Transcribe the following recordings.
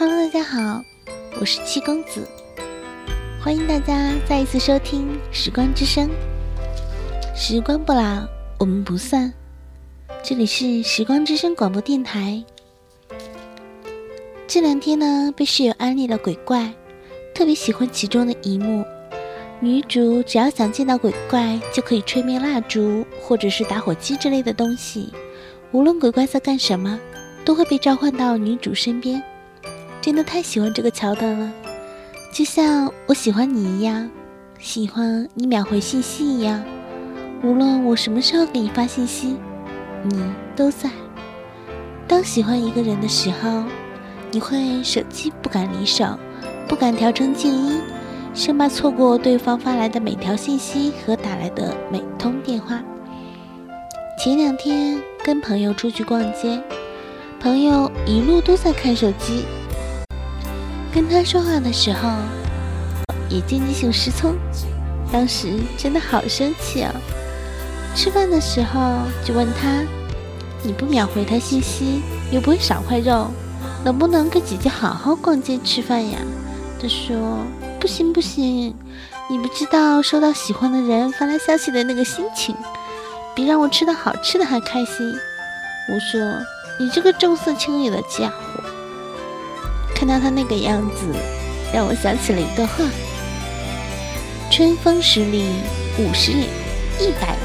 Hello，大家好，我是七公子，欢迎大家再一次收听《时光之声》。时光不老，我们不散。这里是《时光之声》广播电台。这两天呢，被室友安利了鬼怪，特别喜欢其中的一幕：女主只要想见到鬼怪，就可以吹灭蜡烛或者是打火机之类的东西，无论鬼怪在干什么，都会被召唤到女主身边。真的太喜欢这个桥段了，就像我喜欢你一样，喜欢你秒回信息一样。无论我什么时候给你发信息，你都在。当喜欢一个人的时候，你会手机不敢离手，不敢调成静音，生怕错过对方发来的每条信息和打来的每通电话。前两天跟朋友出去逛街，朋友一路都在看手机。跟他说话的时候，也间接性失聪，当时真的好生气啊！吃饭的时候就问他：“你不秒回他信息，又不会少块肉，能不能跟姐姐好好逛街吃饭呀？”他说：“不行不行，你不知道收到喜欢的人发来消息的那个心情，比让我吃到好吃的还开心。”我说：“你这个重色轻友的家伙。”看到他那个样子，让我想起了一段话：春风十里，五十里，一百里，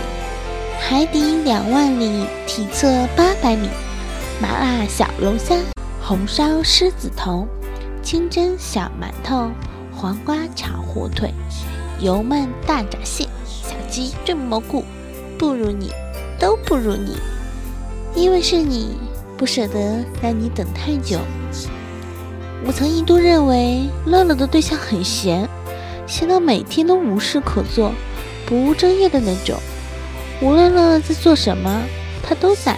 海底两万里，体测八百米，麻辣小龙虾，红烧狮子头，清蒸小馒头，黄瓜炒火腿，油焖大闸蟹，小鸡炖蘑菇，不如你，都不如你，因为是你，不舍得让你等太久。我曾一度认为乐乐的对象很闲，闲到每天都无事可做，不务正业的那种。无论乐乐在做什么，他都在。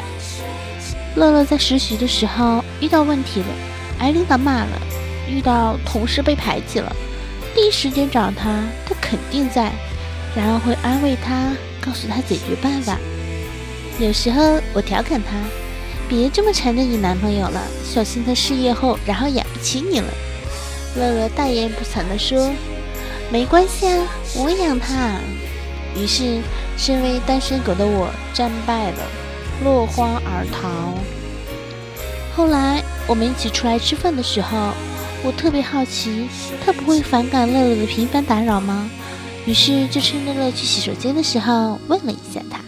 乐乐在实习的时候遇到问题了，挨领导骂了，遇到同事被排挤了，第一时间找他，他肯定在，然后会安慰他，告诉他解决办法。有时候我调侃他。别这么缠着你男朋友了，小心他事业后然后养不起你了。乐乐大言不惭地说：“没关系啊，我养他。”于是，身为单身狗的我战败了，落荒而逃。后来我们一起出来吃饭的时候，我特别好奇，他不会反感乐乐的频繁打扰吗？于是就趁乐乐去洗手间的时候问了一下他。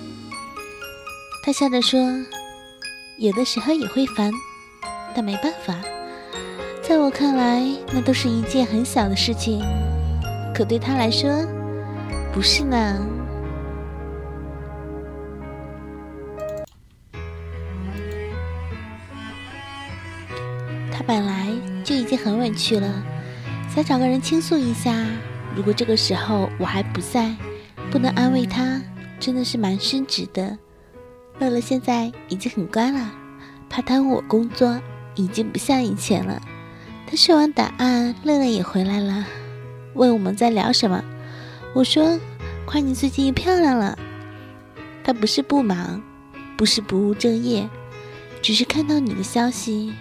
他笑着说。有的时候也会烦，但没办法。在我看来，那都是一件很小的事情，可对他来说，不是呢。他本来就已经很委屈了，想找个人倾诉一下。如果这个时候我还不在，不能安慰他，真的是蛮失职的。乐乐现在已经很乖了，怕耽误我工作，已经不像以前了。他收完答案，乐乐也回来了，问我们在聊什么。我说：“夸你最近漂亮了。”他不是不忙，不是不务正业，只是看到你的消息，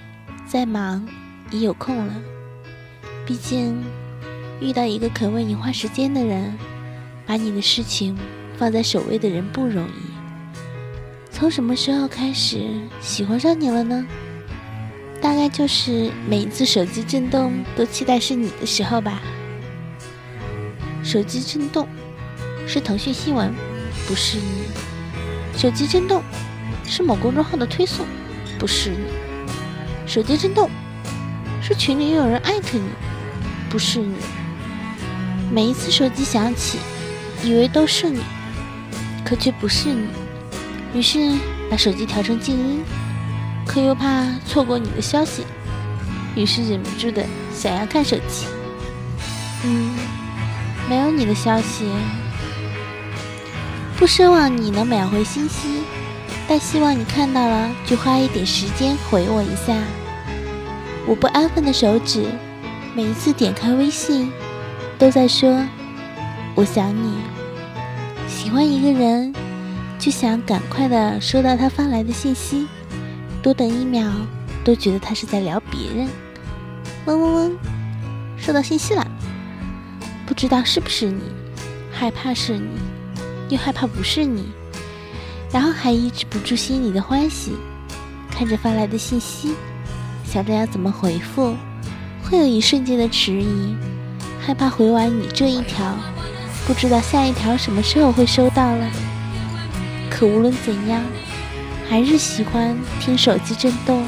在忙也有空了。毕竟遇到一个肯为你花时间的人，把你的事情放在首位的人不容易。从什么时候开始喜欢上你了呢？大概就是每一次手机震动都期待是你的时候吧。手机震动是腾讯新闻，不是你；手机震动是某公众号的推送，不是你；手机震动是群里有人艾特你，不是你。每一次手机响起，以为都是你，可却不是你。于是把手机调成静音，可又怕错过你的消息，于是忍不住的想要看手机。嗯，没有你的消息，不奢望你能秒回信息，但希望你看到了就花一点时间回我一下。我不安分的手指，每一次点开微信，都在说我想你。喜欢一个人。就想赶快的收到他发来的信息，多等一秒都觉得他是在聊别人。嗡嗡嗡，收到信息了，不知道是不是你，害怕是你，又害怕不是你，然后还抑制不住心里的欢喜，看着发来的信息，想着要怎么回复，会有一瞬间的迟疑，害怕回完你这一条，不知道下一条什么时候会收到了。可无论怎样，还是喜欢听手机震动。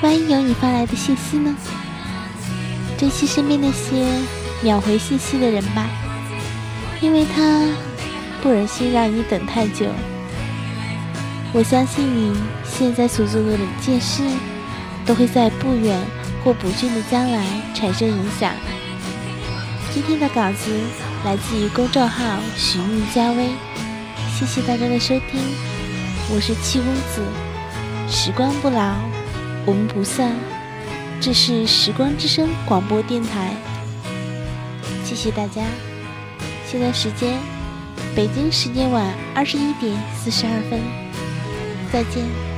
万一有你发来的信息呢？珍惜身边那些秒回信息的人吧，因为他不忍心让你等太久。我相信你现在所做的每件事，都会在不远或不近的将来产生影响。今天的稿子来自于公众号“许韵佳薇”。谢谢大家的收听，我是七公子，时光不老，我们不散。这是时光之声广播电台，谢谢大家。现在时间，北京时间晚二十一点四十二分，再见。